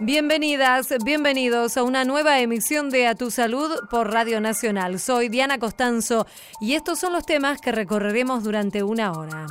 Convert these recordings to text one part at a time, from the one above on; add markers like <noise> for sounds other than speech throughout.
Bienvenidas, bienvenidos a una nueva emisión de A Tu Salud por Radio Nacional. Soy Diana Costanzo y estos son los temas que recorreremos durante una hora.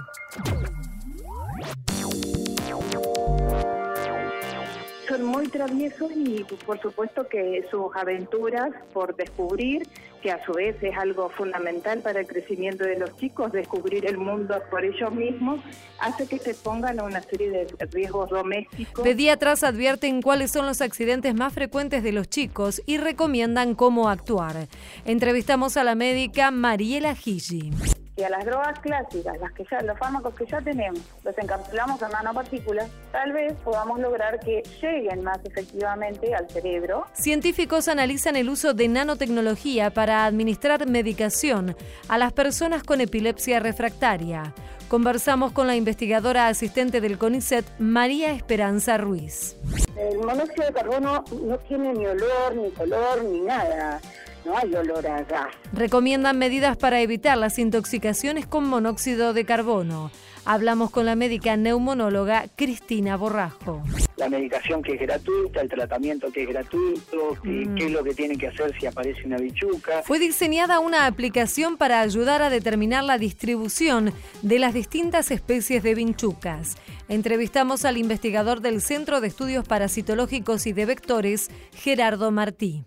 Muy traviesos y por supuesto que sus aventuras por descubrir, que a su vez es algo fundamental para el crecimiento de los chicos, descubrir el mundo por ellos mismos, hace que se pongan a una serie de riesgos domésticos. Pediatras advierten cuáles son los accidentes más frecuentes de los chicos y recomiendan cómo actuar. Entrevistamos a la médica Mariela Gigi y a las drogas clásicas, las que ya, los fármacos que ya tenemos, los encapsulamos en nanopartículas, tal vez podamos lograr que lleguen más efectivamente al cerebro. Científicos analizan el uso de nanotecnología para administrar medicación a las personas con epilepsia refractaria. Conversamos con la investigadora asistente del CONICET, María Esperanza Ruiz. El monóxido de carbono no tiene ni olor, ni color, ni nada no hay olor a gas. Recomiendan medidas para evitar las intoxicaciones con monóxido de carbono. Hablamos con la médica neumonóloga Cristina Borrajo. La medicación que es gratuita, el tratamiento que es gratuito, mm. qué es lo que tiene que hacer si aparece una bichuca. Fue diseñada una aplicación para ayudar a determinar la distribución de las distintas especies de vinchucas. Entrevistamos al investigador del Centro de Estudios Parasitológicos y de Vectores, Gerardo Martí.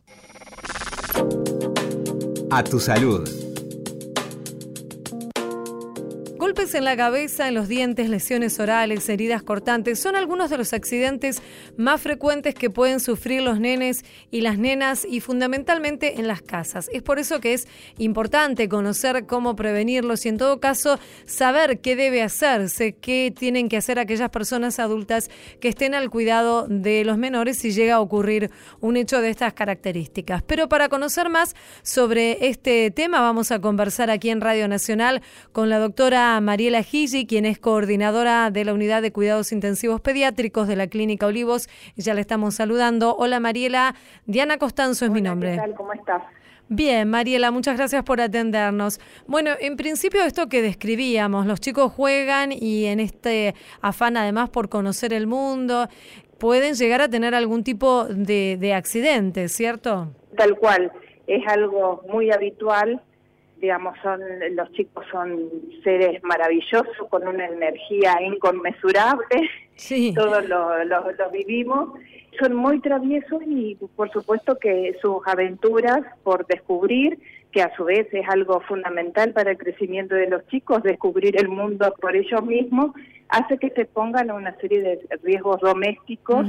A tu salud. Golpes en la cabeza, en los dientes, lesiones orales, heridas cortantes son algunos de los accidentes más frecuentes que pueden sufrir los nenes y las nenas y fundamentalmente en las casas. Es por eso que es importante conocer cómo prevenirlos y en todo caso saber qué debe hacerse, qué tienen que hacer aquellas personas adultas que estén al cuidado de los menores si llega a ocurrir un hecho de estas características. Pero para conocer más sobre este tema vamos a conversar aquí en Radio Nacional con la doctora Mariela Gigi, quien es coordinadora de la Unidad de Cuidados Intensivos Pediátricos de la Clínica Olivos. Ya le estamos saludando. Hola Mariela, Diana Costanzo es mi nombre. ¿Qué tal? ¿Cómo estás? Bien, Mariela, muchas gracias por atendernos. Bueno, en principio esto que describíamos, los chicos juegan y en este afán además por conocer el mundo, pueden llegar a tener algún tipo de, de accidente, ¿cierto? Tal cual, es algo muy habitual digamos, son los chicos son seres maravillosos con una energía inconmensurable, sí. <laughs> todos lo, lo, vivimos, son muy traviesos y por supuesto que sus aventuras por descubrir, que a su vez es algo fundamental para el crecimiento de los chicos, descubrir el mundo por ellos mismos, hace que se pongan a una serie de riesgos domésticos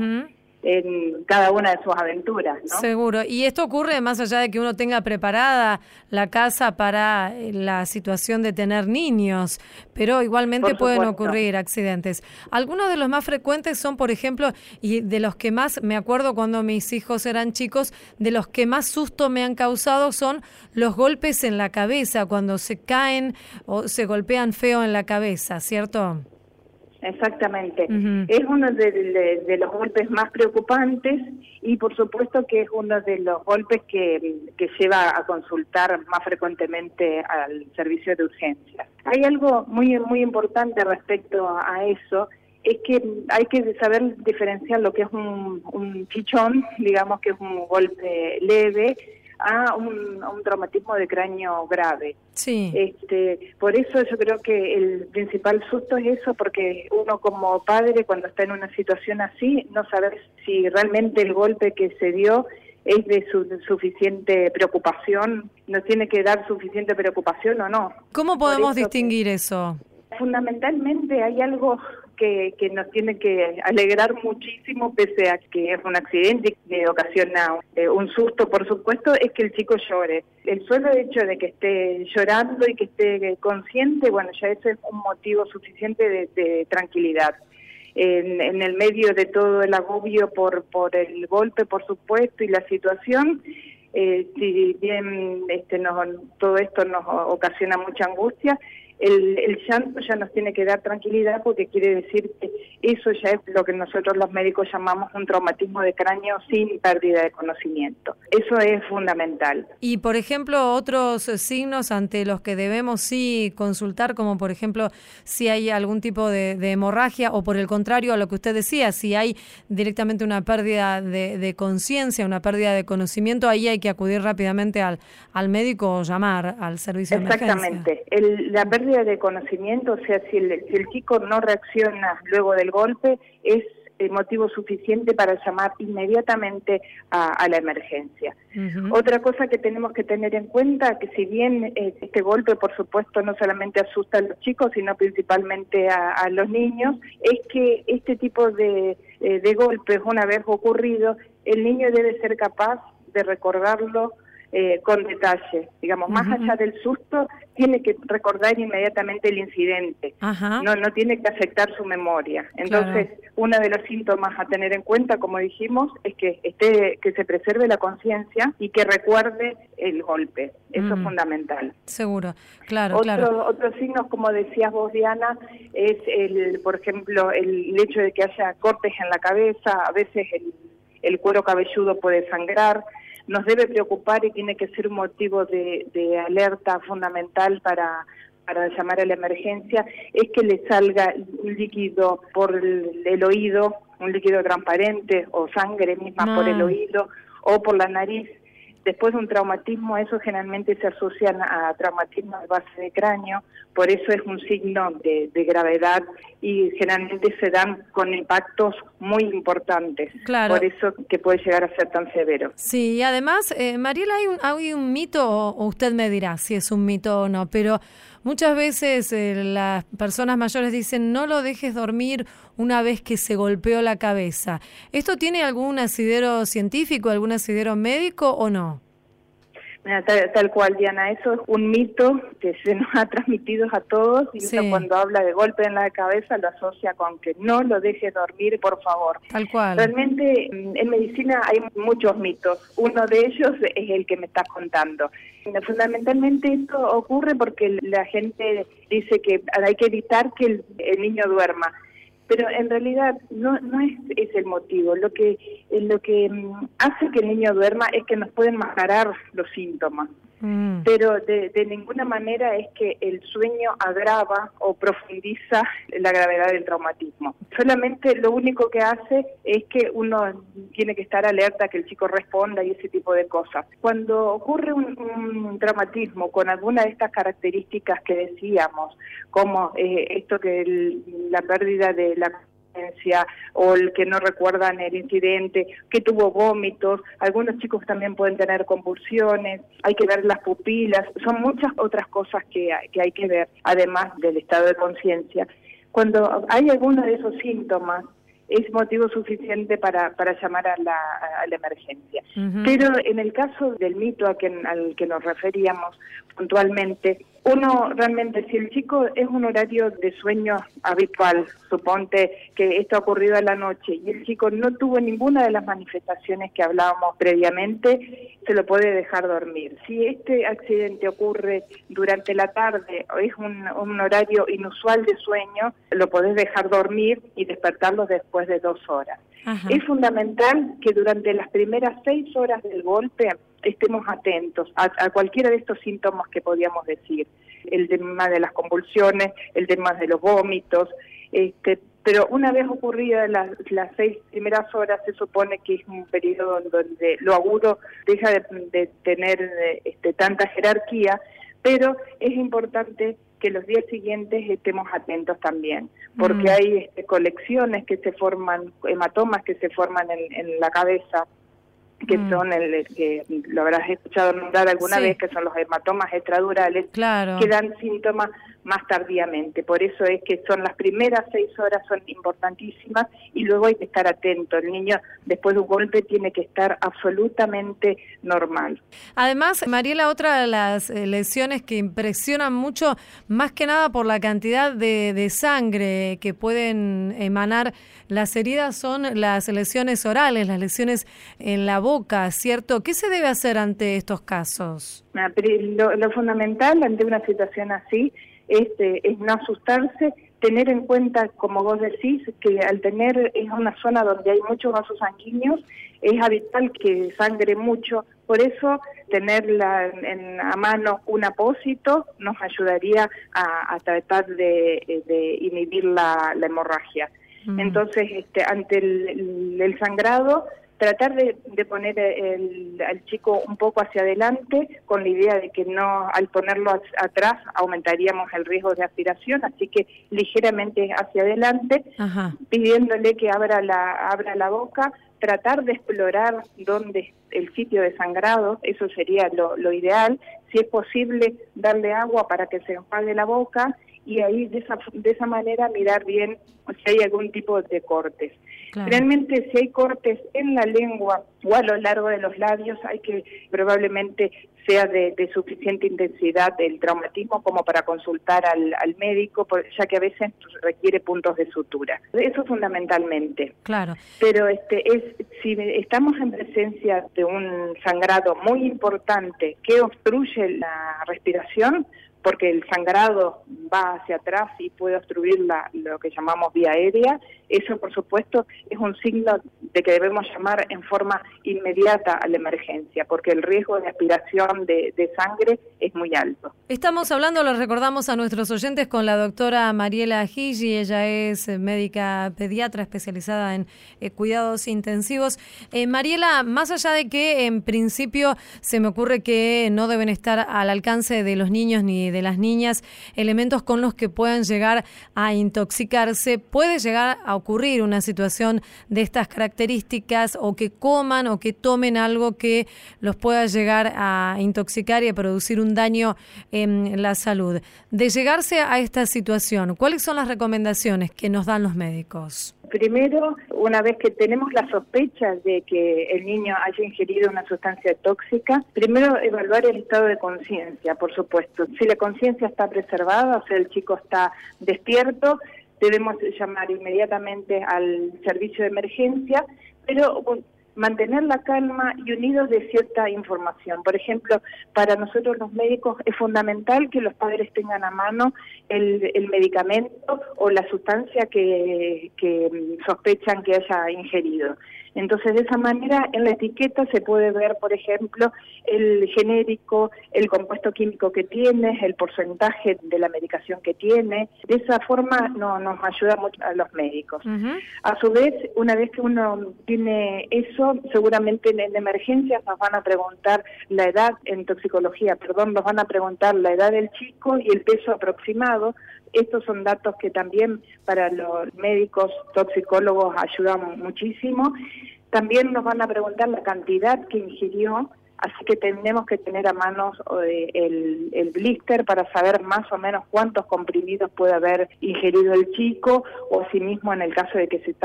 en cada una de sus aventuras. ¿no? Seguro. Y esto ocurre más allá de que uno tenga preparada la casa para eh, la situación de tener niños, pero igualmente pueden ocurrir accidentes. Algunos de los más frecuentes son, por ejemplo, y de los que más me acuerdo cuando mis hijos eran chicos, de los que más susto me han causado son los golpes en la cabeza, cuando se caen o se golpean feo en la cabeza, ¿cierto? Exactamente. Es uno de, los golpes más preocupantes y por supuesto que es uno de los golpes que, que lleva a consultar más frecuentemente al servicio de urgencia. Hay algo muy, muy importante respecto a eso, es que hay que saber diferenciar lo que es un, un chichón, digamos que es un golpe leve, a un, un traumatismo de cráneo grave. Sí. Este, por eso yo creo que el principal susto es eso, porque uno como padre cuando está en una situación así no sabe si realmente el golpe que se dio es de su, suficiente preocupación, nos tiene que dar suficiente preocupación o no. ¿Cómo podemos distinguir eso? Fundamentalmente hay algo que, nos tiene que alegrar muchísimo, pese a que es un accidente que ocasiona eh, un susto, por supuesto, es que el chico llore. El solo hecho de que esté llorando y que esté consciente, bueno, ya eso es un motivo suficiente de, tranquilidad. En, el medio de todo el agobio por, por el golpe, por supuesto, y la situación, eh, si bien este, nos, todo esto nos ocasiona mucha angustia, el, el, llanto ya nos tiene que dar tranquilidad porque quiere decir que eso ya es lo que nosotros los médicos llamamos un traumatismo de cráneo sin pérdida de conocimiento. Eso es fundamental. Y, por ejemplo, otros signos ante los que debemos sí consultar, como por ejemplo si hay algún tipo de, hemorragia o por el contrario a lo que usted decía, si hay directamente una pérdida de, conciencia, una pérdida de conocimiento, ahí hay que acudir rápidamente al, al médico o llamar al servicio de emergencia. Exactamente. la pérdida de conocimiento, o sea, si el, si el chico no reacciona luego del golpe, es motivo suficiente para llamar inmediatamente a, la emergencia. Otra cosa que tenemos que tener en cuenta, que si bien eh, este golpe, por supuesto, no solamente asusta a los chicos, sino principalmente a, los niños, es que este tipo de, eh, de golpes, una vez ocurrido, el niño debe ser capaz de recordarlo eh, con detalle. Digamos, más allá del susto, tiene que recordar inmediatamente el incidente. No, no tiene que afectar su memoria. Entonces, uno de los síntomas a tener en cuenta, como dijimos, es que esté, que se preserve la conciencia y que recuerde el golpe. Eso es mm. fundamental. Seguro, claro, Otro, claro. Otros signos, como decías vos, Diana, es el, por ejemplo, el hecho de que haya cortes en la cabeza, a veces el, el cuero cabelludo puede sangrar, nos debe preocupar y tiene que ser un motivo de, alerta fundamental para, para llamar a la emergencia, es que le salga un líquido por el, oído, un líquido transparente o sangre misma por el ah. oído o por la nariz Después de un traumatismo, eso generalmente se asocia a traumatismo de base de cráneo, por eso es un signo de, gravedad y generalmente se dan con impactos muy importantes. Claro. Por eso que puede llegar a ser tan severo. Sí, y además, eh, Mariela, hay un, hay un mito, o usted me dirá si es un mito o no, pero muchas veces eh, las personas mayores dicen no lo dejes dormir una vez que se golpeó la cabeza. ¿Esto tiene algún asidero científico, algún asidero médico o no? Tal, cual, Diana, eso es un mito que se <laughs> nos ha transmitido a todos y cuando habla de golpe en la cabeza lo asocia con que no lo deje dormir, por favor. Tal cual. Realmente mm, en medicina hay muchos mitos. Uno de ellos es el que me estás contando. Fundamentalmente esto ocurre porque la gente dice que hay que evitar que el niño duerma pero en realidad no, no es, es el motivo. Lo que, lo que mm, hace que el niño duerma es que nos pueden mascarar los síntomas. Mm. Pero de, de, ninguna manera es que el sueño agrava o profundiza la gravedad del traumatismo. Solamente lo único que hace es que uno tiene que estar alerta que el chico responda y ese tipo de cosas. Cuando ocurre un, traumatismo con alguna de estas características que decíamos, como eh, esto que la pérdida de la o el que no recuerdan el incidente, que tuvo vómitos, algunos chicos también pueden tener convulsiones, hay que ver las pupilas, son muchas otras cosas que, que hay que ver, además del estado de conciencia. Cuando hay alguno de esos síntomas, es motivo suficiente para, para llamar a la, a la emergencia. Pero en el caso del mito a al que nos referíamos puntualmente, uno realmente, si el chico es un horario de sueño habitual, suponte que esto ha ocurrido a la noche y el chico no tuvo ninguna de las manifestaciones que hablábamos previamente, se lo puede dejar dormir. Si este accidente ocurre durante la tarde o es un, horario inusual de sueño, lo podés dejar dormir y despertarlo después de dos horas. Es fundamental que durante las primeras seis horas del golpe estemos atentos a, cualquiera de estos síntomas que podíamos decir, el tema de las convulsiones, el tema de los vómitos, este, pero una vez ocurridas las, las seis primeras horas se supone que es un periodo donde lo agudo deja de, tener este, tanta jerarquía, pero es importante que los días siguientes estemos atentos también, porque mm. hay este, colecciones que se forman, hematomas que se forman en la cabeza que mm. son el que lo habrás escuchado nombrar alguna vez, que son los hematomas extradurales, que dan síntomas más tardíamente. Por eso es que son las primeras seis horas son importantísimas y luego hay que estar atento. El niño después de un golpe tiene que estar absolutamente normal. Además, Mariela, otra de las eh, lesiones que impresionan mucho, más que nada por la cantidad de, de sangre que pueden emanar las heridas, son las lesiones orales, las lesiones en la boca, ¿cierto? ¿Qué se debe hacer ante estos casos? Lo, lo fundamental ante una situación así este, es no asustarse, tener en cuenta, como vos decís, que al tener es una zona donde hay muchos vasos sanguíneos, es habitual que sangre mucho, por eso tener en, a mano un apósito nos ayudaría a, tratar de, inhibir la, hemorragia. Mm. Entonces, este, ante el sangrado, tratar de, poner el, al chico un poco hacia adelante con la idea de que no al ponerlo atrás aumentaríamos el riesgo de aspiración, así que ligeramente hacia adelante, pidiéndole que abra la, abra la boca, tratar de explorar dónde el sitio de sangrado, eso sería lo, lo ideal, si es posible darle agua para que se enjuague la boca y ahí de esa, de esa manera mirar bien si hay algún tipo de cortes. Realmente si hay cortes en la lengua o a lo largo de los labios, hay que probablemente sea de, suficiente intensidad el traumatismo como para consultar al, médico, ya que a veces requiere puntos de sutura. Eso fundamentalmente. Claro. Pero este es si estamos en presencia de un sangrado muy importante que obstruye la respiración, porque el sangrado va hacia atrás y puede obstruir la, lo que llamamos vía aérea, eso por supuesto es un signo de que debemos llamar en forma inmediata a la emergencia, porque el riesgo de aspiración de, sangre es muy alto. Estamos hablando, lo recordamos a nuestros oyentes, con la doctora Mariela Gigi, ella es médica pediatra especializada en eh, cuidados intensivos. Eh, Mariela, más allá de que en principio se me ocurre que no deben estar al alcance de los niños ni de las niñas elementos con los que puedan llegar a intoxicarse, puede llegar a ocurrir una situación de estas características o que coman o que tomen algo que los pueda llegar a intoxicar y a producir un daño en la salud. De llegarse a esta situación, ¿cuáles son las recomendaciones que nos dan los médicos? Primero, una vez que tenemos la sospecha de que el niño haya ingerido una sustancia tóxica, primero evaluar el estado de conciencia, por supuesto. Si la conciencia está preservada, o sea, el chico está despierto, debemos llamar inmediatamente al servicio de emergencia, pero mantener la calma y unidos de cierta información. Por ejemplo, para nosotros los médicos es fundamental que los padres tengan a mano el, medicamento o la sustancia que, que sospechan que haya ingerido. Entonces, de esa manera, en la etiqueta se puede ver, por ejemplo, el genérico, el compuesto químico que tiene, el porcentaje de la medicación que tiene. De esa forma no, nos ayuda mucho a los médicos. A su vez, una vez que uno tiene eso, seguramente en, emergencias nos van a preguntar la edad, en toxicología, perdón, nos van a preguntar la edad del chico y el peso aproximado. Estos son datos que también para los médicos toxicólogos ayudan muchísimo. También nos van a preguntar la cantidad que ingirió, así que tenemos que tener a manos eh, el, blister para saber más o menos cuántos comprimidos puede haber ingerido el chico, o asimismo en el caso de que se,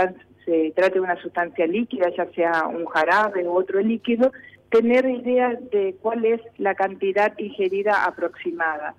se trate de una sustancia líquida, ya sea un jarabe u otro líquido, tener idea de cuál es la cantidad ingerida aproximada.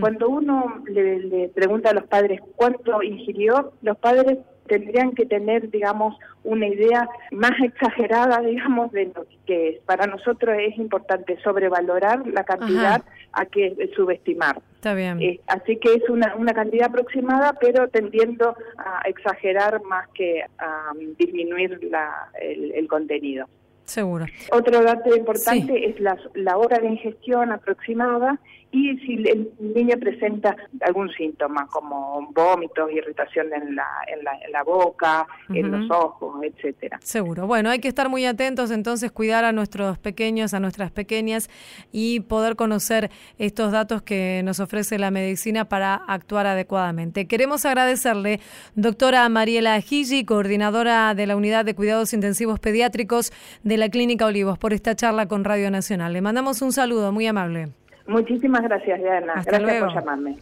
Cuando uno le, pregunta a los padres cuánto ingirió, los padres tendrían que tener, digamos, una idea más exagerada, <laughs> digamos, de lo que es. Para nosotros es importante sobrevalorar la cantidad a que subestimar. Está bien. Eh, así que es una, una cantidad aproximada, pero tendiendo a exagerar más que a disminuir la, el contenido. Seguro. Otro dato importante es la, la hora de ingestión aproximada y si el niño presenta algún síntoma como vómitos, irritación en la, en la, en la boca, en los ojos, etcétera. Seguro. Bueno, hay que estar muy atentos entonces, cuidar a nuestros pequeños, a nuestras pequeñas y poder conocer estos datos que nos ofrece la medicina para actuar adecuadamente. Queremos agradecerle, doctora Mariela Gigi, coordinadora de la Unidad de Cuidados Intensivos Pediátricos de la Clínica Olivos, por esta charla con Radio Nacional. Le mandamos un saludo muy amable. Muchísimas gracias, Diana. gracias por llamarme.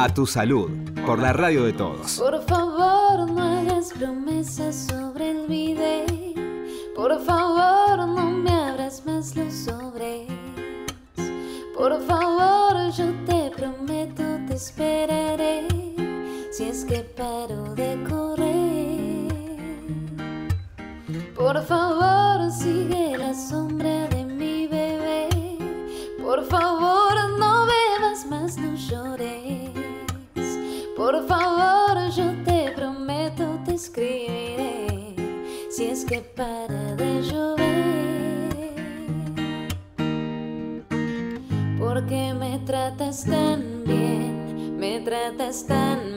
A tu salud, por la radio de todos. Por favor, no hagas promesas sobre el video. Por favor, no fantasmas los sobres. Por favor, yo te prometo, te esperaré. Si es que paro de correr. Por favor, sigue las me tratas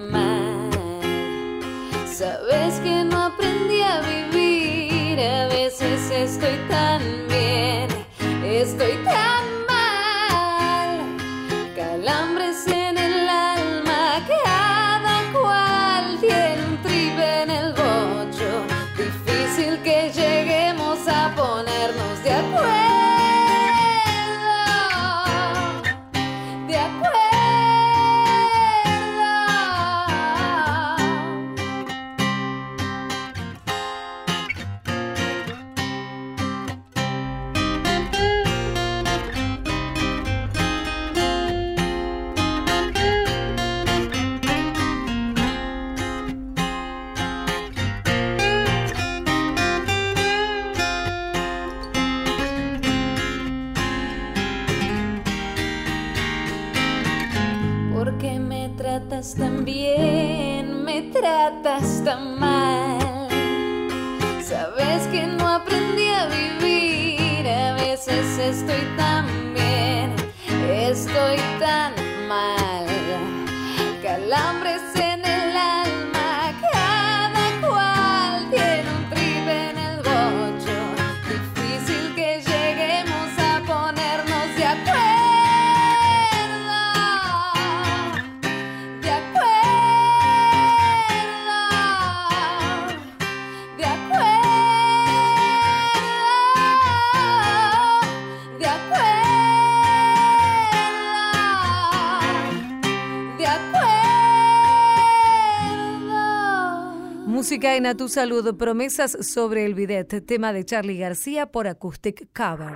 Música en A Tu Salud, promesas sobre el bidet, tema de Charlie García por Acoustic Cover.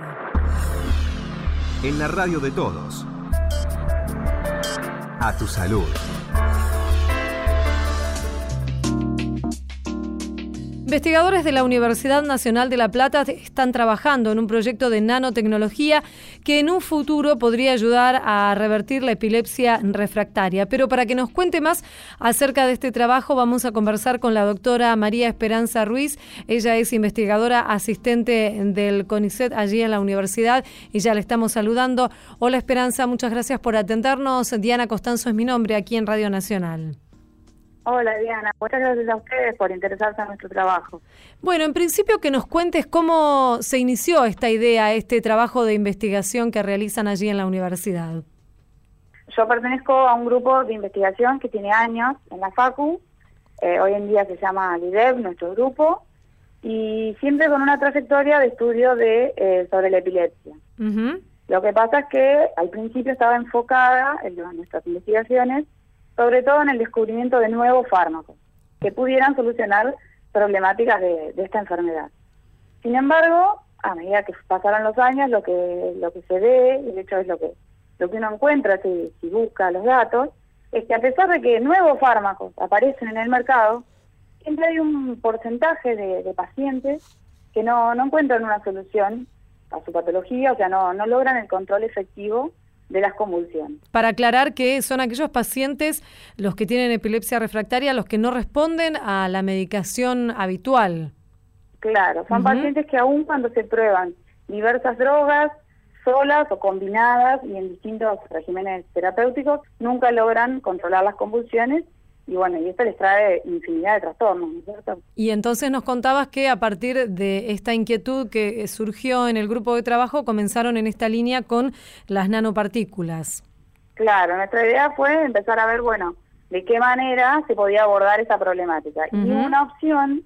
En la radio de todos. A Tu Salud. Investigadores de la Universidad Nacional de La Plata están trabajando en un proyecto de nanotecnología que en un futuro podría ayudar a revertir la epilepsia refractaria. Pero para que nos cuente más acerca de este trabajo, vamos a conversar con la doctora María Esperanza Ruiz. Ella es investigadora asistente del CONICET allí en la universidad y ya le estamos saludando. Hola Esperanza, muchas gracias por atendernos. Diana Costanzo es mi nombre aquí en Radio Nacional. Hola Diana, muchas gracias a ustedes por interesarse en nuestro trabajo. Bueno, en principio que nos cuentes cómo se inició esta idea, este trabajo de investigación que realizan allí en la universidad. Yo pertenezco a un grupo de investigación que tiene años en la FACU, eh, hoy en día se llama LIDEV, nuestro grupo, y siempre con una trayectoria de estudio de eh, sobre la epilepsia. Lo que pasa es que al principio estaba enfocada en nuestras investigaciones sobre todo en el descubrimiento de nuevos fármacos que pudieran solucionar problemáticas de, esta enfermedad. Sin embargo, a medida que pasaron los años, lo que lo que se ve, y de hecho es lo que lo que uno encuentra si, busca los datos, es que a pesar de que nuevos fármacos aparecen en el mercado, siempre hay un porcentaje de, pacientes que no, no encuentran una solución a su patología, o sea, no, no logran el control efectivo de las convulsiones. Para aclarar que son aquellos pacientes, los que tienen epilepsia refractaria, los que no responden a la medicación habitual. Claro, son pacientes que aún cuando se prueban diversas drogas, solas o combinadas y en distintos regímenes terapéuticos, nunca logran controlar las convulsiones y bueno, y esto les trae infinidad de trastornos, ¿no es cierto? Y entonces nos contabas que a partir de esta inquietud que surgió en el grupo de trabajo, comenzaron en esta línea con las nanopartículas. Claro, nuestra idea fue empezar a ver, bueno, de qué manera se podía abordar esa problemática. Y una opción,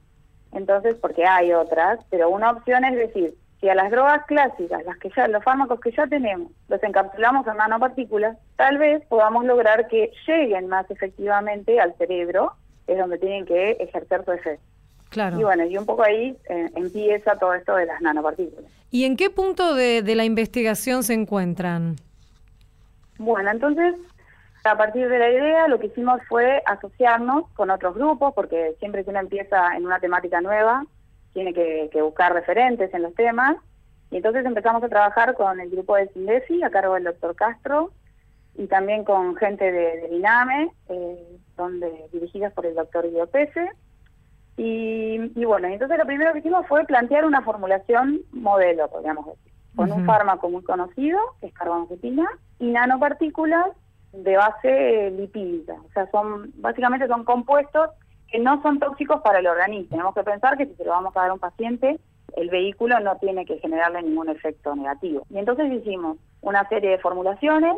entonces, porque hay otras, pero una opción es decir, si a las drogas clásicas, las que ya, los fármacos que ya tenemos, los encapsulamos en nanopartículas, tal vez podamos lograr que lleguen más efectivamente al cerebro, es donde tienen que ejercer su efecto. Claro. Y bueno, y un poco ahí eh, empieza todo esto de las nanopartículas. ¿Y en qué punto de, de la investigación se encuentran? Bueno, entonces, a partir de la idea, lo que hicimos fue asociarnos con otros grupos, porque siempre que uno empieza en una temática nueva, tiene que, buscar referentes en los temas. Y entonces empezamos a trabajar con el grupo de Sindefi, a cargo del doctor Castro, y también con gente de, de INAME, eh, donde, dirigidas por el doctor Guido Pese. Y, y bueno, entonces lo primero que hicimos fue plantear una formulación modelo, podríamos decir, con un fármaco muy conocido, que es carbamazepina, y nanopartículas de base lipídica. O sea, son básicamente son compuestos que no son tóxicos para el organismo. Tenemos que pensar que si se lo vamos a dar a un paciente, el vehículo no tiene que generarle ningún efecto negativo. Y entonces hicimos una serie de formulaciones,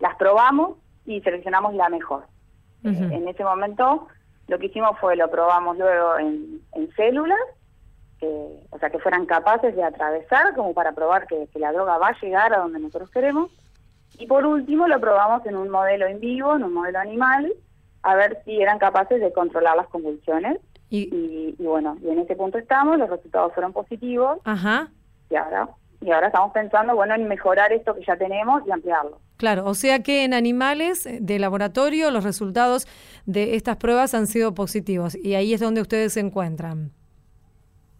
las probamos y seleccionamos la mejor. En ese momento lo que hicimos fue lo probamos luego en, células, o sea, que fueran capaces de atravesar como para probar que, la droga va a llegar a donde nosotros queremos. Y por último lo probamos en un modelo en vivo, en un modelo animal, a ver si eran capaces de controlar las convulsiones. Y, bueno, y en ese punto estamos, los resultados fueron positivos. Ajá. Y ahora, y ahora estamos pensando, bueno, en mejorar esto que ya tenemos y ampliarlo. Claro, o sea que en animales de laboratorio los resultados de estas pruebas han sido positivos y ahí es donde ustedes se encuentran.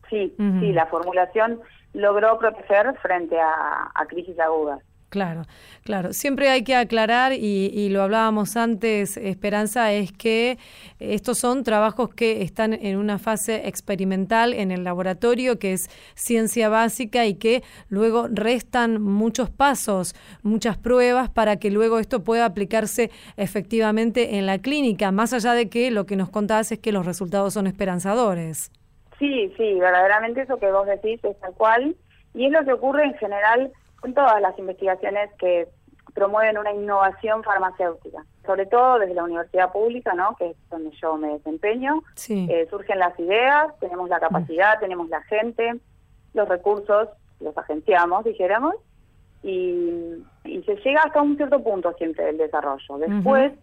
Sí, sí, la formulación logró proteger frente a, a crisis agudas. Claro, claro. Siempre hay que aclarar, y, lo hablábamos antes, Esperanza, es que estos son trabajos que están en una fase experimental en el laboratorio, que es ciencia básica y que luego restan muchos pasos, muchas pruebas para que luego esto pueda aplicarse efectivamente en la clínica, más allá de que lo que nos contás es que los resultados son esperanzadores. Sí, sí, verdaderamente eso que vos decís es tal cual, y es lo que ocurre en general con todas las investigaciones que promueven una innovación farmacéutica, sobre todo desde la universidad pública, ¿no? que es donde yo me desempeño. Eh, surgen las ideas, tenemos la capacidad, tenemos la gente, los recursos, los agenciamos, dijéramos, y, se llega hasta un cierto punto siempre del desarrollo. Después,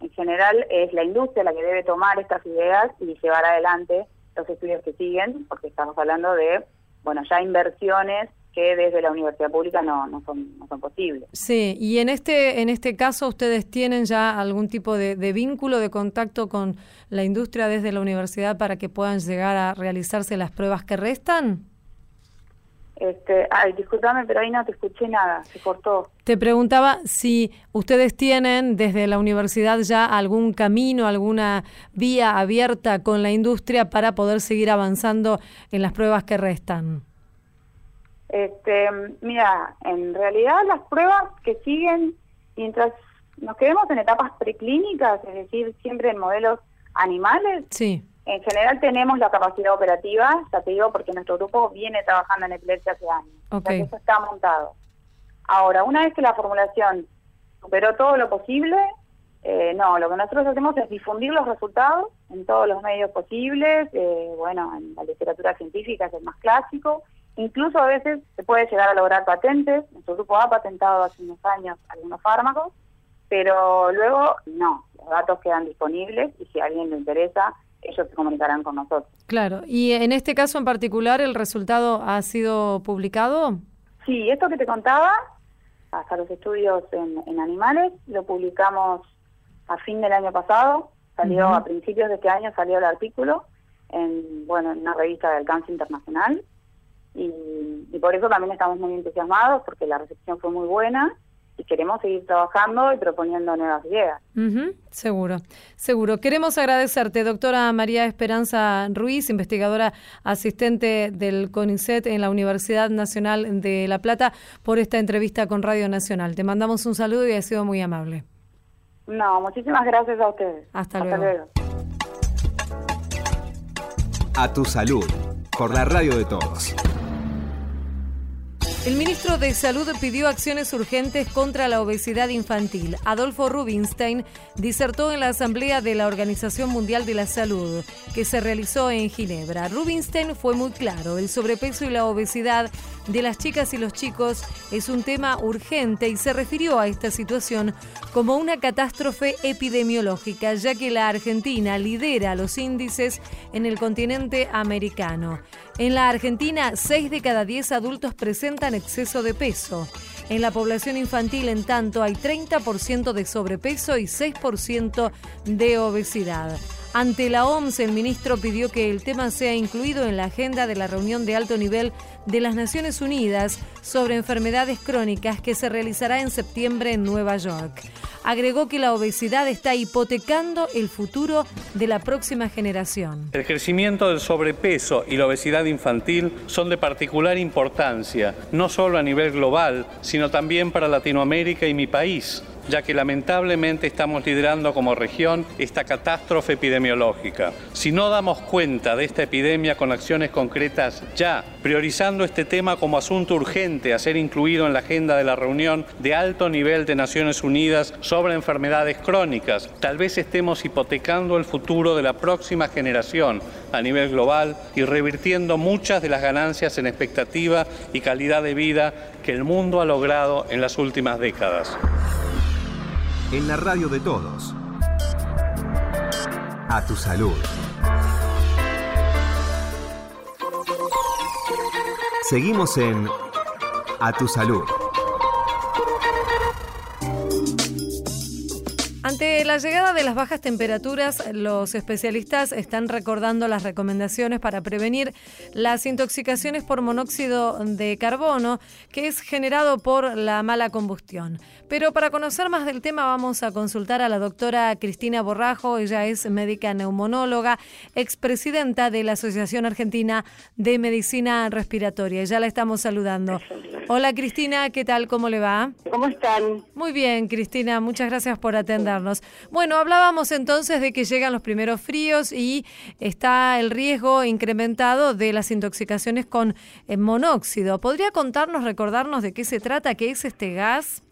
en general, es la industria la que debe tomar estas ideas y llevar adelante los estudios que siguen, porque estamos hablando de, bueno, ya inversiones que desde la universidad pública no, no, son, no son posibles. Sí, y en este, en este caso ustedes tienen ya algún tipo de, vínculo, de contacto con la industria desde la universidad para que puedan llegar a realizarse las pruebas que restan. Este, ay, discúlpame, pero ahí no te escuché nada, se cortó. Te preguntaba si ustedes tienen desde la universidad ya algún camino, alguna vía abierta con la industria para poder seguir avanzando en las pruebas que restan. Este, mira, en realidad las pruebas que siguen, mientras nos quedemos en etapas preclínicas, es decir, siempre en modelos animales, sí. en general tenemos la capacidad operativa, ya te digo, porque nuestro grupo viene trabajando en epilepsia hace años. Okay. eso está montado. Ahora, una vez que la formulación superó todo lo posible, eh, no, lo que nosotros hacemos es difundir los resultados en todos los medios posibles, eh, bueno, en la literatura científica es el más clásico, Incluso a veces se puede llegar a lograr patentes. Nuestro grupo ha patentado hace unos años algunos fármacos, pero luego no, los datos quedan disponibles y si a alguien le interesa, ellos se comunicarán con nosotros. Claro, y en este caso en particular, ¿el resultado ha sido publicado? Sí, esto que te contaba, hasta los estudios en, animales, lo publicamos a fin del año pasado, salió a principios de este año, salió el artículo en, bueno, en una revista de alcance internacional y, por eso también estamos muy entusiasmados porque la recepción fue muy buena y queremos seguir trabajando y proponiendo nuevas ideas. seguro, seguro. Queremos agradecerte, doctora María Esperanza Ruiz, investigadora asistente del CONICET en la Universidad Nacional de La Plata, por esta entrevista con Radio Nacional. Te mandamos un saludo y ha sido muy amable. No, muchísimas gracias a ustedes. Hasta, luego. A tu salud, por la radio de todos. El ministro de Salud pidió acciones urgentes contra la obesidad infantil. Adolfo Rubinstein disertó en la Asamblea de la Organización Mundial de la Salud, que se realizó en Ginebra. Rubinstein fue muy claro, el sobrepeso y la obesidad de las chicas y los chicos es un tema urgente y se refirió a esta situación como una catástrofe epidemiológica, ya que la Argentina lidera los índices en el continente americano. En la Argentina, 6 de cada 10 adultos presentan exceso de peso. En la población infantil, en tanto, hay 30% de sobrepeso y 6% de obesidad. Ante la OMS, el ministro pidió que el tema sea incluido en la agenda de la reunión de alto nivel de las Naciones Unidas sobre enfermedades crónicas que se realizará en septiembre en Nueva York. Agregó que la obesidad está hipotecando el futuro de la próxima generación. El crecimiento del sobrepeso y la obesidad infantil son de particular importancia, no solo a nivel global, sino también para Latinoamérica y mi país ya que lamentablemente estamos liderando como región esta catástrofe epidemiológica. Si no damos cuenta de esta epidemia con acciones concretas ya, priorizando este tema como asunto urgente a ser incluido en la agenda de la reunión de alto nivel de Naciones Unidas sobre enfermedades crónicas, tal vez estemos hipotecando el futuro de la próxima generación a nivel global y revirtiendo muchas de las ganancias en expectativa y calidad de vida que el mundo ha logrado en las últimas décadas en la radio de todos. A tu salud. Seguimos en A tu salud. Ante la llegada de las bajas temperaturas, los especialistas están recordando las recomendaciones para prevenir las intoxicaciones por monóxido de carbono, que es generado por la mala combustión. Pero para conocer más del tema vamos a consultar a la doctora Cristina Borrajo, ella es médica neumonóloga, expresidenta de la Asociación Argentina de Medicina Respiratoria. Ya la estamos saludando. Hola Cristina, ¿qué tal? ¿Cómo le va? ¿Cómo están? Muy bien, Cristina, muchas gracias por atendernos. Bueno, hablábamos entonces de que llegan los primeros fríos y está el riesgo incrementado de las intoxicaciones con eh, monóxido. ¿Podría contarnos, recordarnos de qué se trata, qué es este gas?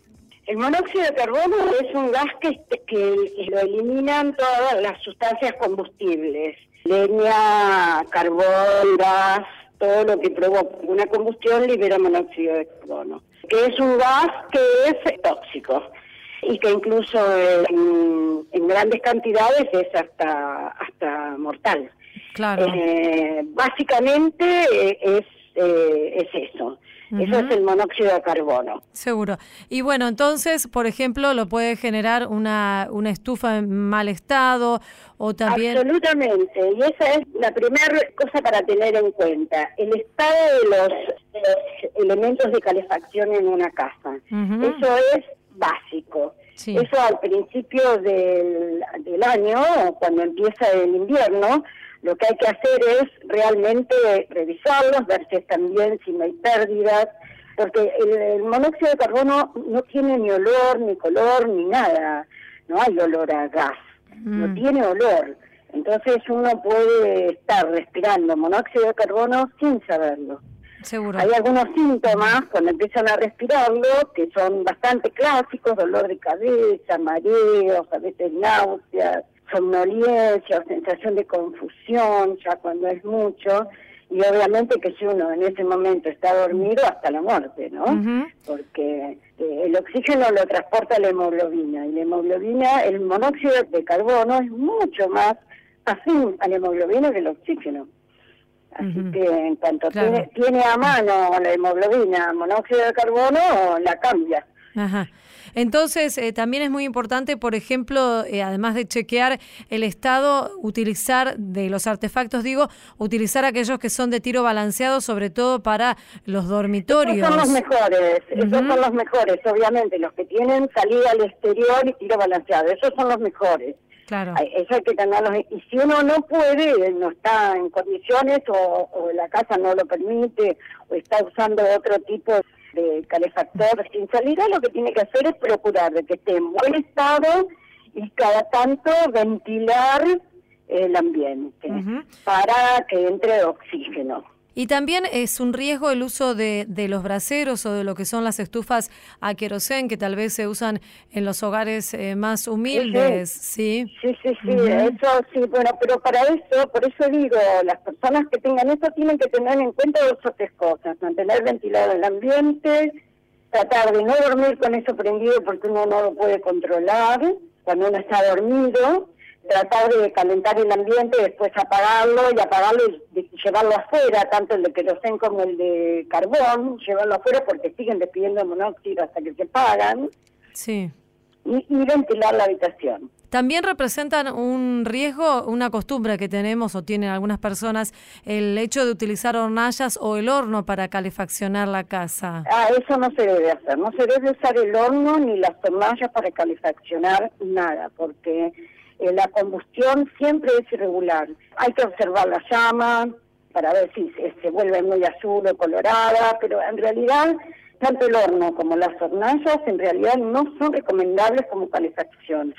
El monóxido de carbono es un gas que, que lo eliminan todas las sustancias combustibles, leña, carbón, gas, todo lo que provoca una combustión libera monóxido de carbono, que es un gas que es tóxico y que incluso en, grandes cantidades es hasta hasta mortal. Claro. Eh, básicamente eh, es eh, es eso. Eso es el monóxido de carbono. Seguro. Y bueno, entonces, por ejemplo, lo puede generar una, una estufa en mal estado o también... Absolutamente. Y esa es la primera cosa para tener en cuenta. El estado de los, elementos de calefacción en una casa. Eso es básico. Eso al principio del, del año, cuando empieza el invierno, lo que hay que hacer es realmente revisarlos, ver si están bien, si no hay pérdidas, porque el, monóxido de carbono no tiene ni olor, ni color, ni nada. No hay olor a gas, no mm. tiene olor. Entonces uno puede estar respirando monóxido de carbono sin saberlo. Seguro. Hay algunos síntomas cuando empiezan a respirarlo que son bastante clásicos, dolor de cabeza, mareos, a veces náuseas, somnolencia o sensación de confusión, ya cuando es mucho, y obviamente que si uno en ese momento está dormido hasta la muerte, ¿no? Porque eh, el oxígeno lo transporta la hemoglobina, y la hemoglobina, el monóxido de carbono es mucho más afín a la hemoglobina que el oxígeno. Así que en cuanto tiene, tiene a mano la hemoglobina monóxido de carbono, la cambia. Ajá. Entonces, eh, también es muy importante, por ejemplo, eh, además de chequear el estado, utilizar de los artefactos, digo, utilizar aquellos que son de tiro balanceado, sobre todo para los dormitorios. Esos son los mejores, esos son los mejores, obviamente, los que tienen salida al exterior y tiro balanceado, esos son los mejores. Claro. Eso hay que tenerlos. Y si uno no puede, no está en condiciones o, o la casa no lo permite o está usando otro tipo de calefactor sin salida, lo que tiene que hacer es procurar de que esté en buen estado y cada tanto ventilar el ambiente para que entre oxígeno. Y también es un riesgo el uso de, de, los braseros o de lo que son las estufas a querosén que tal vez se usan en los hogares eh, más humildes, ¿sí? Sí, sí, sí, eso sí, bueno, pero para eso, por eso digo, las personas que tengan eso tienen que tener en cuenta dos o tres cosas, mantener ventilado el ambiente, tratar de no dormir con eso prendido porque uno no lo puede controlar cuando uno está dormido, tratar de calentar el ambiente, después apagarlo y apagarlo y llevarlo afuera, tanto el de querosén como el de carbón, llevarlo afuera porque siguen despidiendo monóxido hasta que se pagan. Sí. Y, ventilar la habitación. también representan un riesgo, una costumbre que tenemos o tienen algunas personas, el hecho de utilizar hornallas o el horno para calefaccionar la casa. Ah, eso no se debe hacer, no se debe usar el horno ni las hornallas para calefaccionar nada, porque eh, la combustión siempre es irregular. Hay que observar la llama para ver si se, vuelve muy azul o colorada, pero en realidad tanto el horno como las hornallas en realidad no son recomendables como calefacción,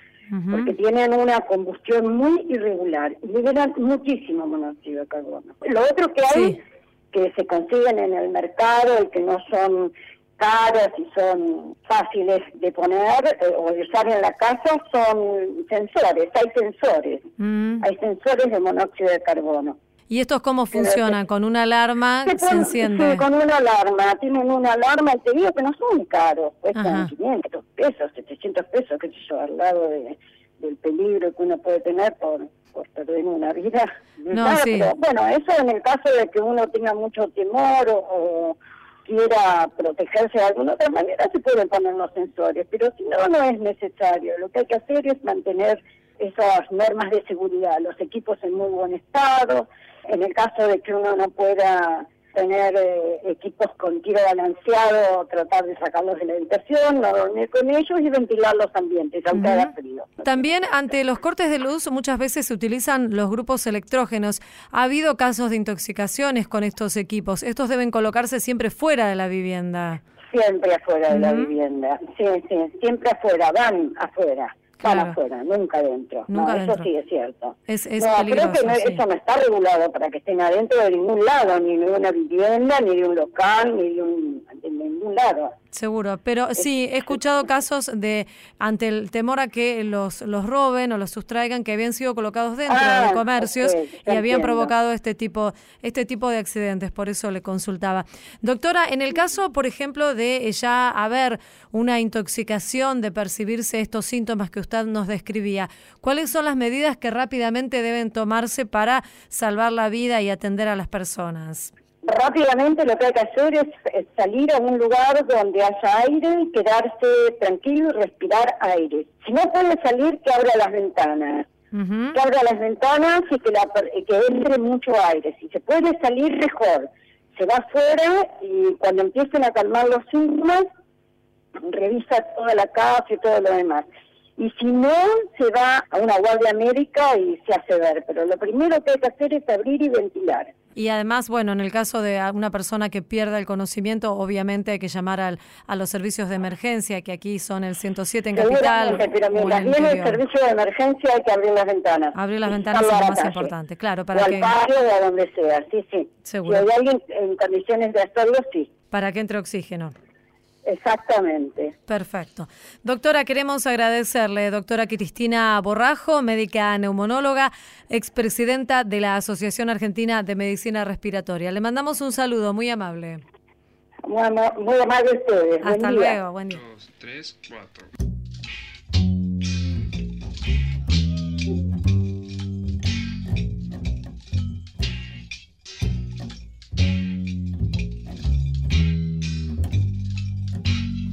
porque tienen una combustión muy irregular y liberan muchísimo monóxido de carbono. Lo otro que hay, que se consiguen en el mercado y que no son caras y son fáciles de poner eh, o de usar en la casa son sensores, hay sensores, mm. hay sensores de monóxido de carbono. ¿Y estos cómo funcionan? ¿Con una alarma se, enciende? Sí, con una alarma. Tienen una alarma y te digo que no son caros. Cuestan 500 pesos, 700 pesos, qué sé yo, al lado de, del peligro que uno puede tener por, por perder una vida. No, sí. bueno, eso en el caso de que uno tenga mucho temor o quiera protegerse de alguna otra manera, se pueden poner los sensores, pero si no, no es necesario. Lo que hay que hacer es mantener esas normas de seguridad, los equipos en muy buen estado, en el caso de que uno no pueda tener eh, equipos con tiro balanceado, tratar de sacarlos de la habitación, no dormir con ellos y ventilar los ambientes, aunque haga frío. También ante los cortes de luz muchas veces se utilizan los grupos electrógenos. Ha habido casos de intoxicaciones con estos equipos. Estos deben colocarse siempre fuera de la vivienda. Siempre afuera de la vivienda, sí, sí, siempre afuera, van afuera van afuera, nunca adentro. no, eso sí es cierto. Es, es no, creo que eso no está regulado para que estén adentro de ningún lado, ni de una vivienda, ni de un local, ni de, un, de ningún lado. Seguro, pero sí, he escuchado casos de, ante el temor a que los, los roben o los sustraigan, que habían sido colocados dentro de ah, comercios y habían provocado este tipo, este tipo de accidentes, por eso le consultaba. Doctora, en el caso, por ejemplo, de ya haber una intoxicación, de percibirse estos síntomas que usted nos describía, ¿cuáles son las medidas que rápidamente deben tomarse para salvar la vida y atender a las personas? Rápidamente lo que hay que hacer es, salir a un lugar donde haya aire, y quedarse tranquilo y respirar aire. Si no puede salir, que abra las ventanas. Que abra las ventanas y que, la, que entre mucho aire. Si se puede salir, mejor. Se va afuera y cuando empiecen a calmar los síntomas, revisa toda la casa y todo lo demás. Y si no, se va a una guardia médica y se hace ver. Pero lo primero que hay que hacer es abrir y ventilar. Y además, bueno, en el caso de una persona que pierda el conocimiento, obviamente hay que llamar al, a los servicios de emergencia, que aquí son el 107 en Capital. Pero mientras viene el servicio de emergencia hay que abrir las ventanas. Abrir las ventanas es lo más importante, claro. Para o que... al patio o a donde sea, sí, sí. Seguro. Si hay alguien en condiciones de hacerlo, sí. Para que entre oxígeno. Exactamente. Perfecto. Doctora, queremos agradecerle, doctora Cristina Borrajo, médica neumonóloga, expresidenta de la Asociación Argentina de Medicina Respiratoria. Le mandamos un saludo muy amable. Muy, muy amable a ustedes. Hasta luego, buen día. Dos, tres, cuatro.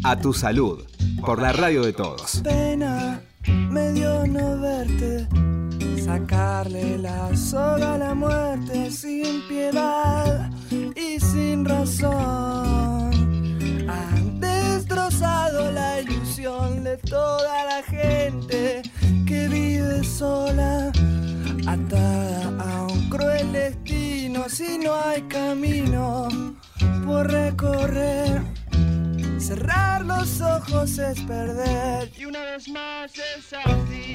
A tu salud, por la radio de todos. Pena me dio no verte, sacarle la soga a la muerte sin piedad y sin razón. Han destrozado la ilusión de toda la gente que vive sola, atada a un cruel destino si no hay camino por recorrer Cerrar los ojos es perder y una vez más es así.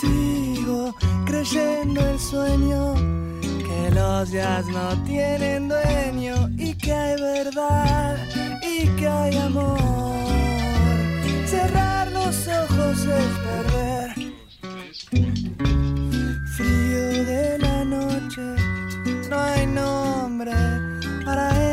Sigo creyendo el sueño que los días no tienen dueño que hay verdad y que hay amor. Cerrar los ojos es perder. Frío de la noche, no hay nombre para este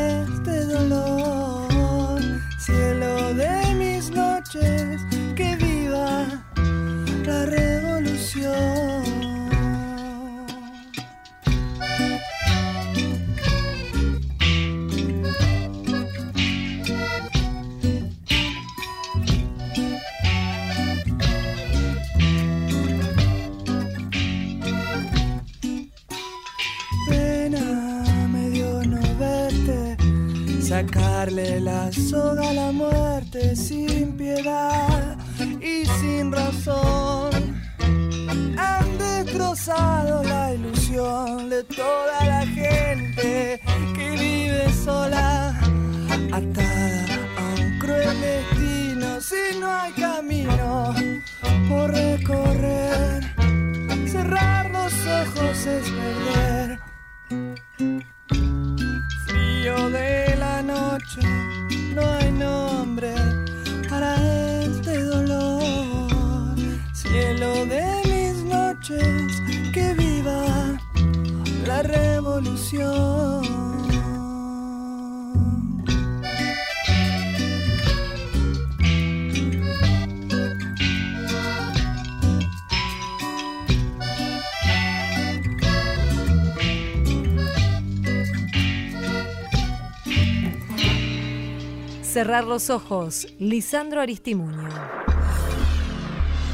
cerrar los ojos, Lisandro Aristimuño.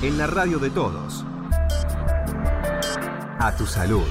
En la radio de todos. A tu salud.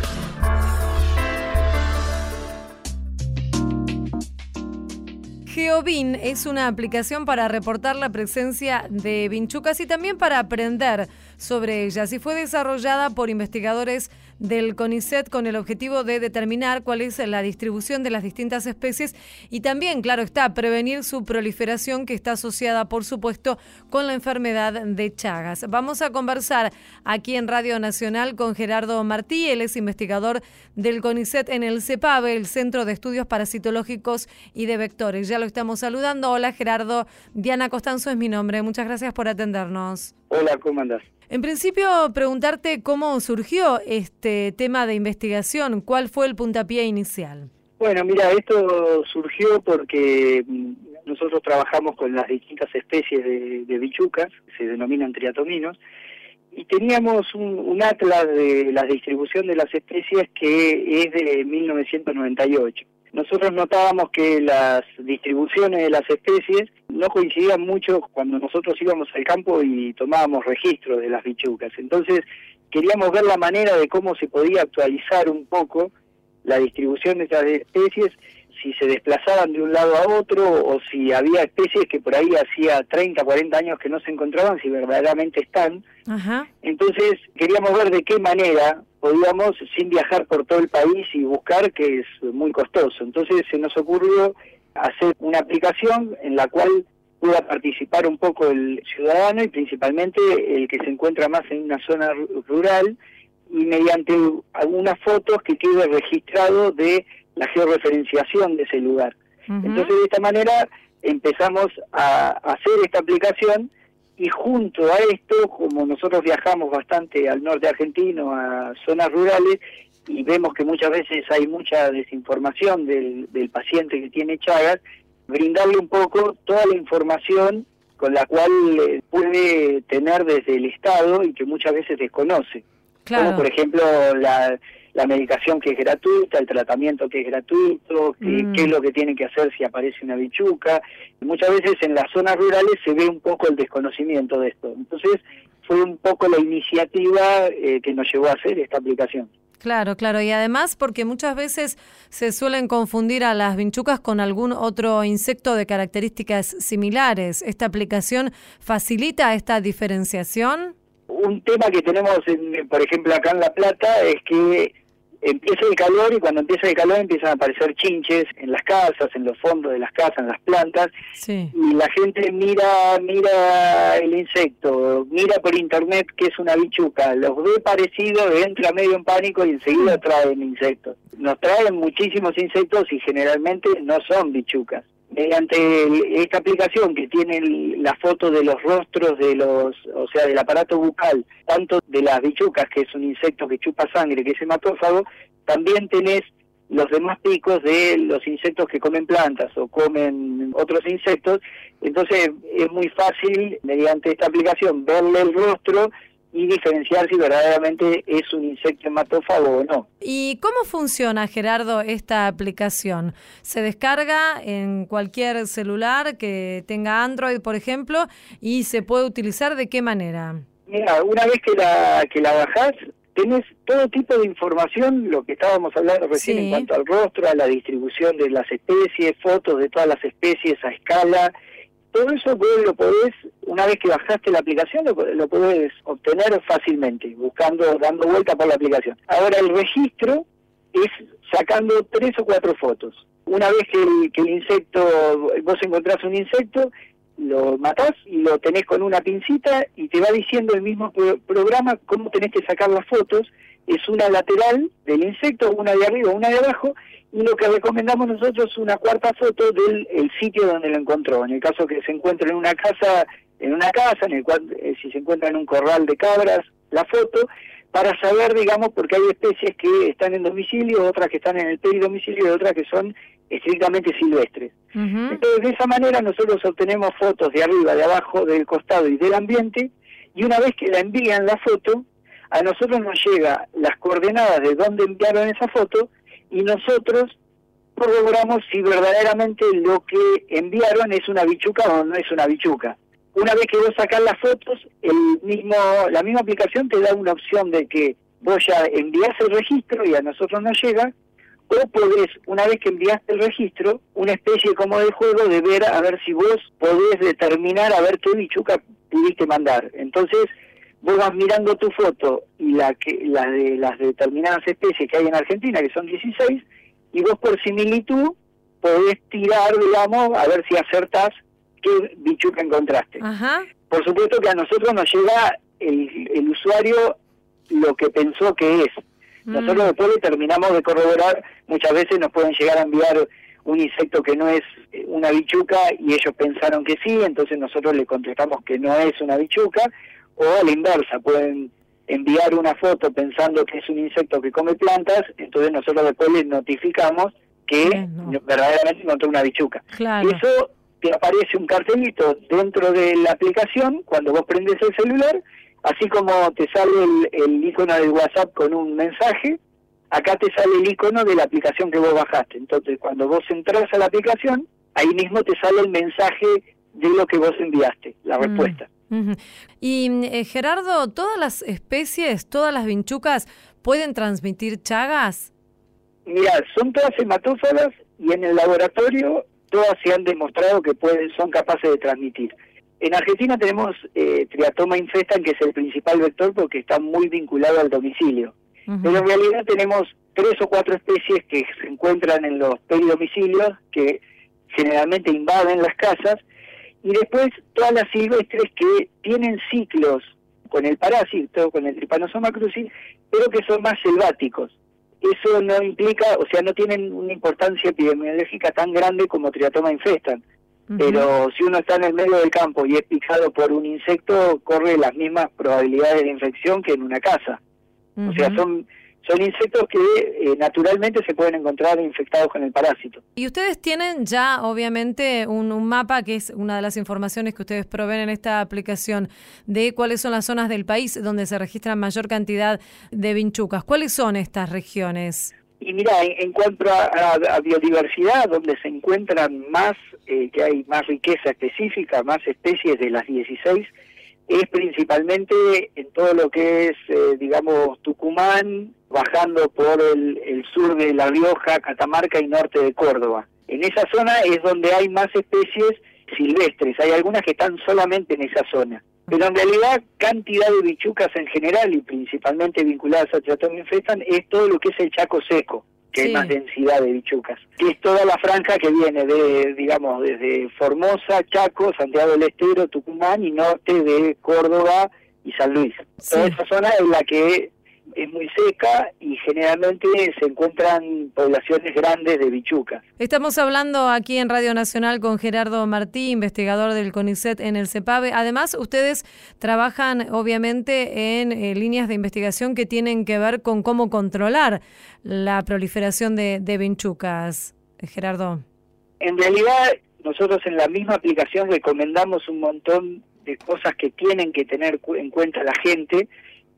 GeoBin es una aplicación para reportar la presencia de vinchucas y también para aprender sobre ellas y fue desarrollada por investigadores del CONICET con el objetivo de determinar cuál es la distribución de las distintas especies y también, claro está, prevenir su proliferación que está asociada, por supuesto, con la enfermedad de Chagas. Vamos a conversar aquí en Radio Nacional con Gerardo Martí, él es investigador del CONICET en el CEPAVE, el Centro de Estudios Parasitológicos y de Vectores. Ya lo estamos saludando. Hola Gerardo, Diana Costanzo es mi nombre. Muchas gracias por atendernos. Hola, ¿cómo andás? En principio, preguntarte cómo surgió este tema de investigación, cuál fue el puntapié inicial. Bueno, mira, esto surgió porque mm, nosotros trabajamos con las distintas especies de, bichucas, se denominan triatominos, y teníamos un, atlas de la distribución de las especies que es de 1998 nosotros notábamos que las distribuciones de las especies no coincidían mucho cuando nosotros íbamos al campo y tomábamos registro de las bichucas. Entonces queríamos ver la manera de cómo se podía actualizar un poco la distribución de estas especies, si se desplazaban de un lado a otro o si había especies que por ahí hacía 30, 40 años que no se encontraban, si verdaderamente están. Entonces queríamos ver de qué manera podíamos, sin viajar por todo el país y buscar, que es muy costoso. Entonces se nos ocurrió hacer una aplicación en la cual pueda participar un poco el ciudadano y principalmente el que se encuentra más en una zona rural y mediante algunas fotos que quede registrado de la georreferenciación de ese lugar. Entonces de esta manera empezamos a hacer esta aplicación y junto a esto, como nosotros viajamos bastante al norte argentino, a zonas rurales, y vemos que muchas veces hay mucha desinformación del, del paciente que tiene Chagas, brindarle un poco toda la información con la cual eh, puede tener desde el Estado y que muchas veces desconoce. Como por ejemplo la, la medicación que es gratuita, el tratamiento que es gratuito, mm. qué es lo que tiene que hacer si aparece una bichuca. Muchas veces en las zonas rurales se ve un poco el desconocimiento de esto. Entonces fue un poco la iniciativa eh, que nos llevó a hacer esta aplicación. Claro, claro, y además porque muchas veces se suelen confundir a las vinchucas con algún otro insecto de características similares. ¿Esta aplicación facilita esta diferenciación? Un tema que tenemos, por ejemplo, acá en La Plata es que empieza el calor y cuando empieza el calor empiezan a aparecer chinches en las casas, en los fondos de las casas, en las plantas, y la gente mira mira el insecto, mira por internet que es una bichuca, los ve parecidos, entra medio en pánico y enseguida mm. traen insectos. Nos traen muchísimos insectos y generalmente no son bichucas mediante esta aplicación que tiene la foto de los rostros de los, o sea, del aparato bucal, tanto de las bichucas, que es un insecto que chupa sangre, que es hematófago, también tenés los demás picos de los insectos que comen plantas o comen otros insectos. Entonces es muy fácil, mediante esta aplicación, verle el rostro y diferenciar si verdaderamente es un insecto hematófago o no. ¿Y cómo funciona, Gerardo, esta aplicación? ¿Se descarga en cualquier celular que tenga Android, por ejemplo, y se puede utilizar de qué manera? Mira, una vez que la, que la bajás, tenés todo tipo de información, lo que estábamos hablando recién en cuanto al rostro, a la distribución de las especies, fotos de todas las especies a escala, todo eso lo podés, una vez que bajaste la aplicación, lo, lo podés obtener fácilmente, buscando, dando vuelta por la aplicación. Ahora el registro es sacando tres o cuatro fotos. Una vez que el, que el insecto, vos encontrás un insecto, lo matás y lo tenés con una pincita y te va diciendo el mismo programa cómo tenés que sacar las fotos. Es una lateral del insecto, una de arriba, una de abajo, y lo que recomendamos nosotros es una cuarta foto del sitio donde lo encontró. En el caso que se encuentre en una casa, en una casa, en el cual eh, si se encuentra en un corral de cabras, la foto, para saber, digamos, porque hay especies que están en domicilio, otras que están en el peridomicilio y otras que son estrictamente silvestres. Entonces, de esa manera nosotros obtenemos fotos de arriba, de abajo, del costado y del ambiente, y una vez que la envían la foto, a nosotros nos llega las coordenadas de dónde enviaron esa foto y nosotros corroboramos si verdaderamente lo que enviaron es una bichuca o no es una bichuca. Una vez que vos sacás las fotos, el mismo, la misma aplicación te da una opción de que vos ya envías el registro y a nosotros nos llega, o podés, una vez que enviaste el registro, una especie como de juego de ver a ver si vos podés determinar a ver qué bichuca pudiste mandar. Entonces, vos vas mirando tu foto y la que la de las determinadas especies que hay en Argentina, que son 16, y vos por similitud podés tirar, digamos, a ver si acertás qué bichuca encontraste. Por supuesto que a nosotros nos llega el, el usuario lo que pensó que es. Mm. Nosotros después le terminamos de corroborar, muchas veces nos pueden llegar a enviar un insecto que no es eh, una bichuca y ellos pensaron que sí, entonces nosotros le contestamos que no es una bichuca o a la inversa, pueden enviar una foto pensando que es un insecto que come plantas, entonces nosotros después les notificamos que verdaderamente encontró una bichuca. Y eso te aparece un cartelito dentro de la aplicación cuando vos prendes el celular, así como te sale el, el icono del WhatsApp con un mensaje, acá te sale el icono de la aplicación que vos bajaste. Entonces, cuando vos entras a la aplicación, ahí mismo te sale el mensaje de lo que vos enviaste, la mm. Y eh, Gerardo, ¿todas las especies, todas las vinchucas pueden transmitir chagas? Mira, son todas hematófagas y en el laboratorio todas se han demostrado que pueden, son capaces de transmitir. En Argentina tenemos eh, Triatoma infestan, que es el principal vector porque está muy vinculado al domicilio. Pero en realidad tenemos tres o cuatro especies que se encuentran en los peridomicilios, que generalmente invaden las casas y después todas las silvestres que tienen ciclos con el parásito, con el Trypanosoma cruzi, pero que son más selváticos. Eso no implica, o sea, no tienen una importancia epidemiológica tan grande como Triatoma infestan. Pero si uno está en el medio del campo y es picado por un insecto, corre las mismas probabilidades de infección que en una casa. O sea, son son insectos que eh, naturalmente se pueden encontrar infectados con el parásito. Y ustedes tienen ya, obviamente, un, mapa, que es una de las informaciones que ustedes proveen en esta aplicación, de cuáles son las zonas del país donde se registran mayor cantidad de vinchucas. ¿Cuáles son estas regiones? Y mira, en, cuanto a, biodiversidad, donde se encuentran más, eh, que hay más riqueza específica, más especies de las 16, es principalmente en todo lo que es, eh, digamos, Tucumán, bajando por el, sur de La Rioja, Catamarca y norte de Córdoba. En esa zona es donde hay más especies silvestres, hay algunas que están solamente en esa zona. Pero en realidad cantidad de bichucas en general y principalmente vinculadas a Triatoma infestan es todo lo que es el Chaco seco, que hay más densidad de bichucas, que es toda la franja que viene de, digamos, desde Formosa, Chaco, Santiago del Estero, Tucumán y norte de Córdoba y San Luis. Toda esa zona es la que es muy seca y generalmente se encuentran poblaciones grandes de bichucas. Estamos hablando aquí en Radio Nacional con Gerardo Martí, investigador del CONICET en el CEPAVE. Además, ustedes trabajan obviamente en eh, líneas de investigación que tienen que ver con cómo controlar la proliferación de, de vinchucas. Gerardo. En realidad, nosotros en la misma aplicación recomendamos un montón de cosas que tienen que tener en cuenta la gente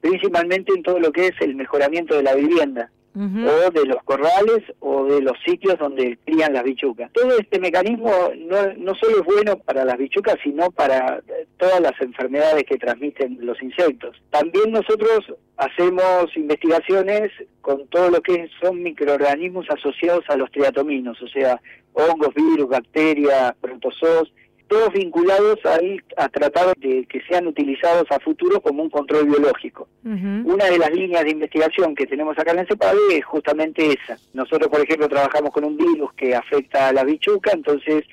principalmente en todo lo que es el mejoramiento de la vivienda. o de los corrales o de los sitios donde crían las bichucas. Todo este mecanismo no, no solo es bueno para las bichucas, sino para todas las enfermedades que transmiten los insectos. También nosotros hacemos investigaciones con todo lo que son microorganismos asociados a los triatominos, o sea, hongos, virus, bacterias, protozoos, todos vinculados a tratar de que sean utilizados a futuro como un control biológico. Una de las líneas de investigación que tenemos acá en el CEPADE es justamente esa. Nosotros, por ejemplo, trabajamos con un virus que afecta a la bichuca, entonces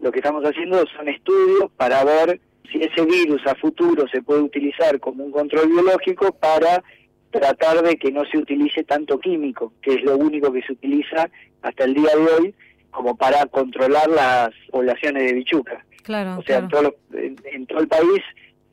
lo que estamos haciendo son estudios para ver si ese virus a futuro se puede utilizar como un control biológico para tratar de que no se utilice tanto químico, que es lo único que se utiliza hasta el día de hoy como para controlar las poblaciones de bichuca. Claro, o sea, en, todo en, todo el país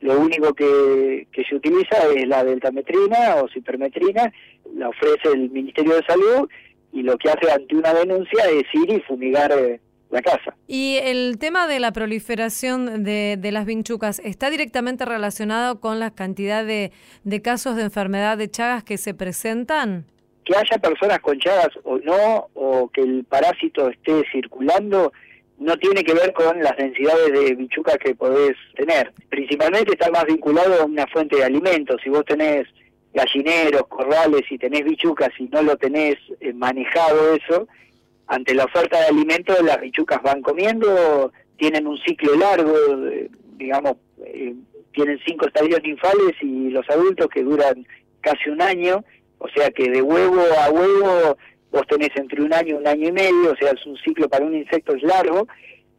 lo único que, que se utiliza es la deltametrina o cipermetrina, la ofrece el Ministerio de Salud y lo que hace ante una denuncia es ir y fumigar eh, la casa. ¿Y el tema de la proliferación de, de las vinchucas está directamente relacionado con la cantidad de, de casos de enfermedad de Chagas que se presentan? Que haya personas con Chagas o no, o que el parásito esté circulando, no tiene que ver con las densidades de bichucas que podés tener. Principalmente está más vinculado a una fuente de alimentos. Si vos tenés gallineros, corrales y tenés bichucas y no lo tenés eh, manejado eso, ante la oferta de alimentos las bichucas van comiendo, tienen un ciclo largo, digamos, eh, tienen cinco estadios ninfales y los adultos que duran casi un año, o sea que de huevo a huevo vos tenés entre un año y un año y medio, o sea, es un ciclo para un insecto es largo,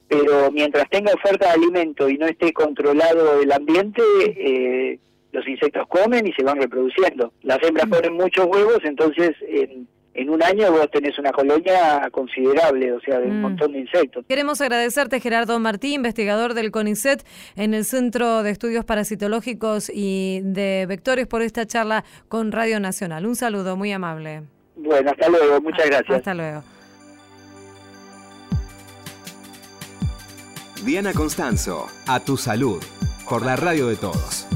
pero mientras tenga oferta de alimento y no esté controlado el ambiente, eh, los insectos comen y se van reproduciendo. Las hembras mm. ponen muchos huevos, entonces en en un año vos tenés una colonia considerable, o sea, de un mm. montón de insectos. Queremos agradecerte, Gerardo Martí, investigador del CONICET en el Centro de Estudios Parasitológicos y de Vectores, por esta charla con Radio Nacional. Un saludo muy amable. Bueno, hasta luego, muchas gracias. Hasta luego. Diana Constanzo, a tu salud, por la radio de todos.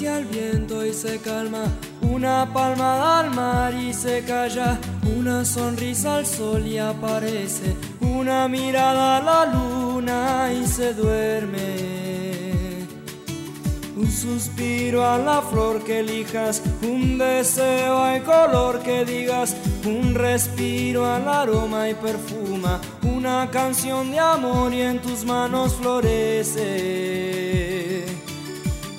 Caricia al viento y se calma, una palmada al mar y se calla, una sonrisa al sol y aparece, una mirada a la luna y se duerme. Un suspiro a la flor que elijas, un deseo al color que digas, un respiro al aroma y perfuma, una canción de amor y en tus manos florece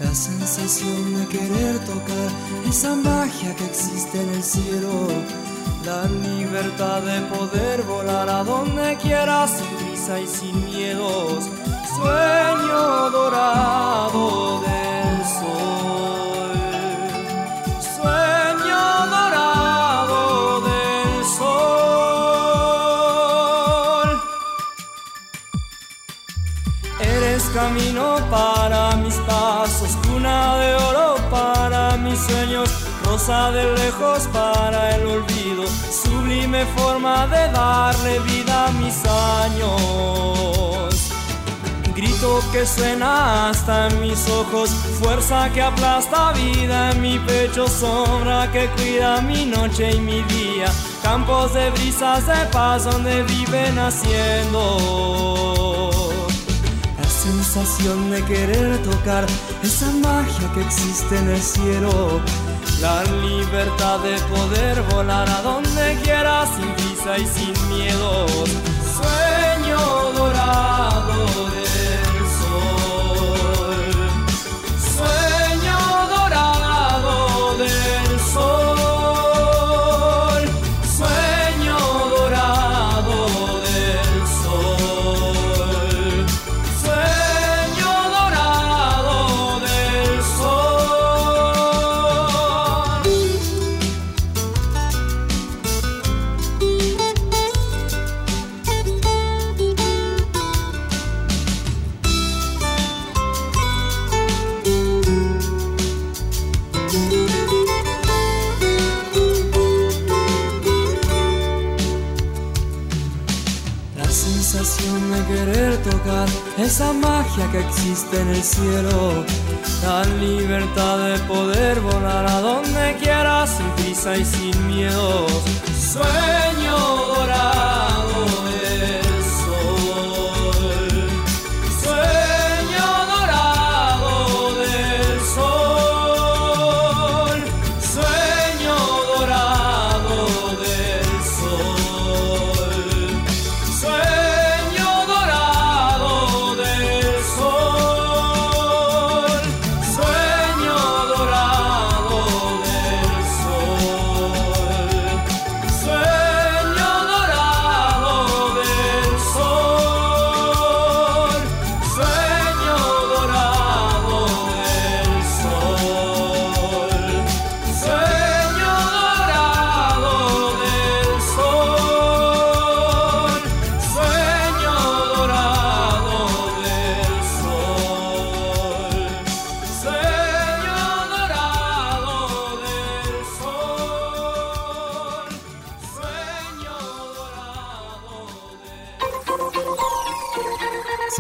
la sensación de querer tocar esa magia que existe en el cielo, la libertad de poder volar a donde quieras sin prisa y sin miedos, sueño dorado de lejos para el olvido, sublime forma de darle vida a mis años. Grito que suena hasta en mis ojos, fuerza que aplasta vida en mi pecho, sombra que cuida mi noche y mi día, campos de brisas de paz donde viven haciendo sensación de querer tocar esa magia que existe en el cielo. La libertad de poder volar a donde quiera sin prisa y sin miedo. Sueño dorado el cielo, la libertad de poder volar a donde quieras sin prisa y sin miedo.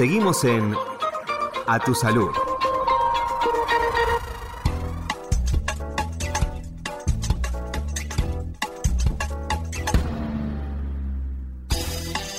Seguimos en A Tu Salud.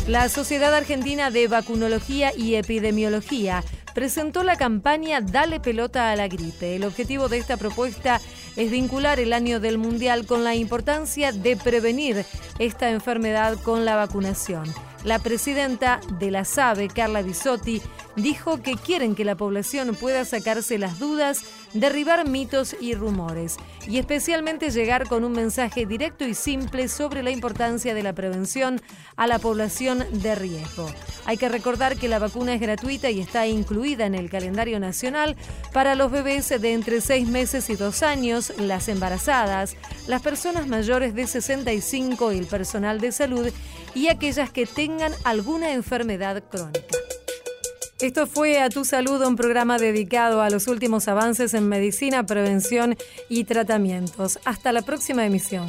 La Sociedad Argentina de Vacunología y Epidemiología presentó la campaña Dale pelota a la gripe. El objetivo de esta propuesta es vincular el año del Mundial con la importancia de prevenir esta enfermedad con la vacunación. La presidenta de la SABE, Carla Bisotti, dijo que quieren que la población pueda sacarse las dudas, derribar mitos y rumores, y especialmente llegar con un mensaje directo y simple sobre la importancia de la prevención a la población de riesgo. Hay que recordar que la vacuna es gratuita y está incluida en el calendario nacional para los bebés de entre 6 meses y 2 años, las embarazadas, las personas mayores de 65 y el personal de salud y aquellas que tengan alguna enfermedad crónica. Esto fue A Tu Salud, un programa dedicado a los últimos avances en medicina, prevención y tratamientos. Hasta la próxima emisión.